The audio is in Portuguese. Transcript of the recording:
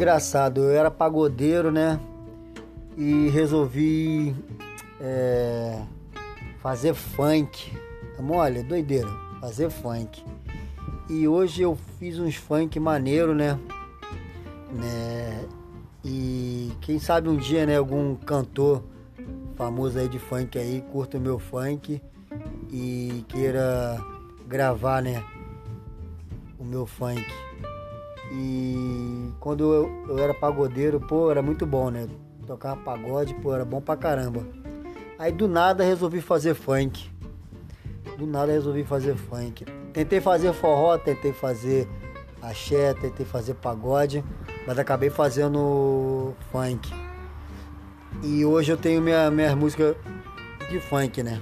engraçado, eu era pagodeiro, né? E resolvi é, fazer funk. Olha, doideira, fazer funk. E hoje eu fiz uns funk maneiro, né? né? E quem sabe um dia, né, algum cantor famoso aí de funk aí curta o meu funk e queira gravar, né, o meu funk. E quando eu, eu era pagodeiro, pô, era muito bom, né? Tocar pagode, pô, era bom pra caramba. Aí do nada resolvi fazer funk. Do nada resolvi fazer funk. Tentei fazer forró, tentei fazer axé, tentei fazer pagode, mas acabei fazendo funk. E hoje eu tenho minha, minha música de funk, né?